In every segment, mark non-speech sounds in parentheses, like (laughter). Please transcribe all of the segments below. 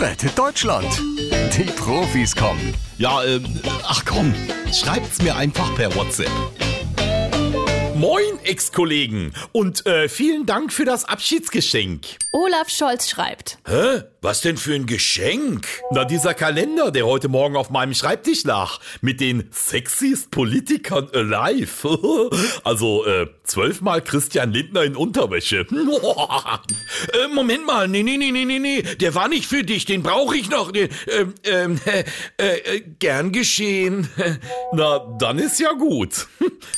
Rettet Deutschland. Die Profis kommen. Ja, ähm, ach komm, schreibt's mir einfach per WhatsApp. Moin, Ex-Kollegen. Und äh, vielen Dank für das Abschiedsgeschenk. Olaf Scholz schreibt. Hä? Was denn für ein Geschenk? Na, dieser Kalender, der heute Morgen auf meinem Schreibtisch lag, mit den sexiest Politikern alive. (laughs) also, äh, zwölfmal Christian Lindner in Unterwäsche. (laughs) äh, Moment mal, nee, nee, nee, nee, nee, nee, der war nicht für dich, den brauche ich noch. Den, ähm, ähm, (laughs) äh, äh, gern geschehen. Na, dann ist ja gut.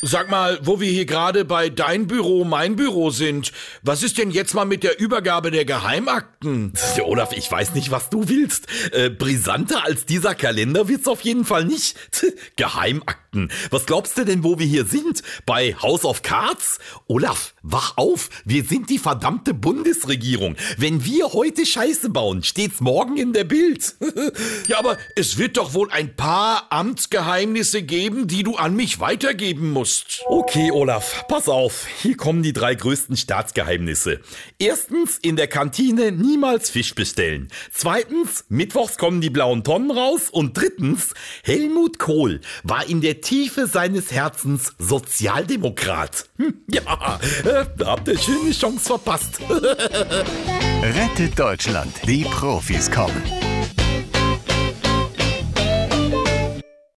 Sag mal, wo wir hier gerade bei dein Büro, mein Büro sind, was ist denn jetzt mal mit der Übergabe der Geheimakten? Olaf, ich weiß nicht, was du willst. Äh, brisanter als dieser Kalender wird's auf jeden Fall nicht. (laughs) Geheimakten. Was glaubst du denn, wo wir hier sind? Bei House of Cards? Olaf, wach auf. Wir sind die verdammte Bundesregierung. Wenn wir heute Scheiße bauen, steht's morgen in der Bild. (laughs) ja, aber es wird doch wohl ein paar Amtsgeheimnisse geben, die du an mich weitergeben musst. Okay, Olaf, pass auf. Hier kommen die drei größten Staatsgeheimnisse. Erstens, in der Kantine niemals Fisch bestellen. Zweitens, mittwochs kommen die blauen Tonnen raus. Und drittens, Helmut Kohl war in der Tiefe seines Herzens Sozialdemokrat. Hm, ja, äh, da habt ihr schöne Chance verpasst. (laughs) Rettet Deutschland. Die Profis kommen.